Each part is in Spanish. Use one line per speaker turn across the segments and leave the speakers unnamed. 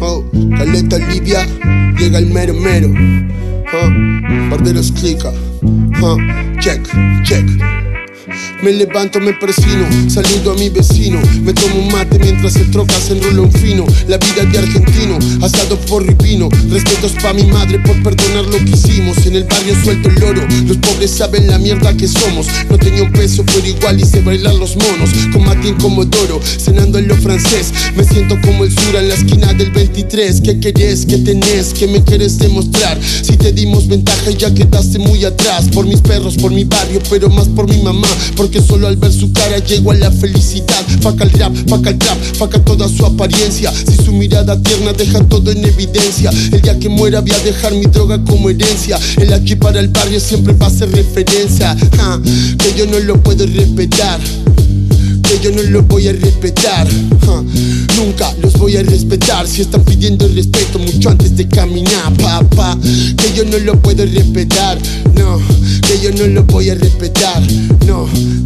Oh, caleta Libia, llega el mero mero. Oh, parderos clica. Oh, check, check. Me levanto, me persino, saludo a mi vecino. Me tomo un mate mientras el troca se enrola un fino. La vida de argentino, asado por ripino. Respetos pa' mi madre por perdonar lo que hicimos. En el barrio suelto el loro, los pobres saben la mierda que somos. No tenía un peso, pero igual hice bailar los monos. Con mate en Comodoro, cenando en lo francés. Me siento como el sur en la esquina del 23. ¿Qué querés? ¿Qué tenés? ¿Qué me quieres demostrar? Si te dimos ventaja ya quedaste muy atrás. Por mis perros, por mi barrio, pero más por mi mamá. Porque solo al ver su cara llego a la felicidad. Faca el rap, faca el trap, faca toda su apariencia. Si su mirada tierna deja todo en evidencia. El día que muera voy a dejar mi droga como herencia. El aquí para el barrio siempre va a ser referencia. Que yo no lo puedo respetar que yo no lo voy a respetar. Nunca los voy a respetar si están pidiendo respeto mucho antes de caminar, papá. Que yo no lo puedo respetar, no. Que yo no lo voy a respetar.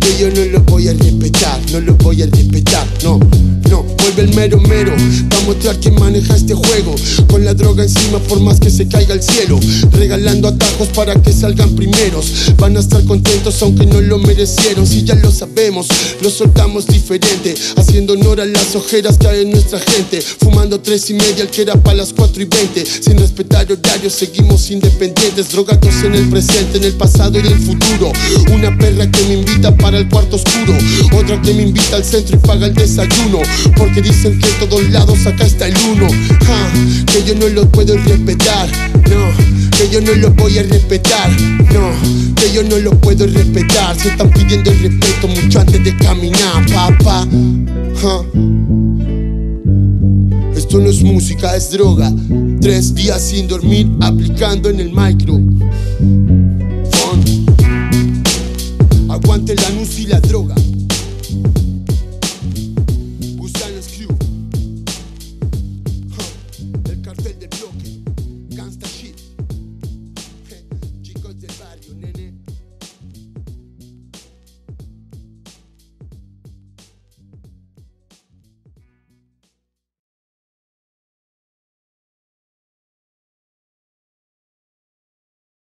Que yo no lo voy a respetar, no lo voy a respetar, no. No, vuelve el mero mero, va a mostrar quién maneja este juego. Con la droga encima por más que se caiga el cielo. Regalando atajos para que salgan primeros. Van a estar contentos aunque no lo merecieron. Si ya lo sabemos, lo soltamos diferente. Haciendo honor a las ojeras que hay en nuestra gente. Fumando tres y media al que era para las cuatro y veinte. Sin respetar horarios, seguimos independientes. Drogados en el presente, en el pasado y en el futuro. Una perra que me el cuarto oscuro. Otra que me invita al centro y paga el desayuno. Porque dicen que en todos lados acá está el uno. Que yo no lo puedo respetar. No, que yo no lo voy a respetar. No, que yo no lo puedo respetar. Se están pidiendo el respeto mucho antes de caminar, papá. Esto no es música, es droga. Tres días sin dormir, aplicando en el micro. droga.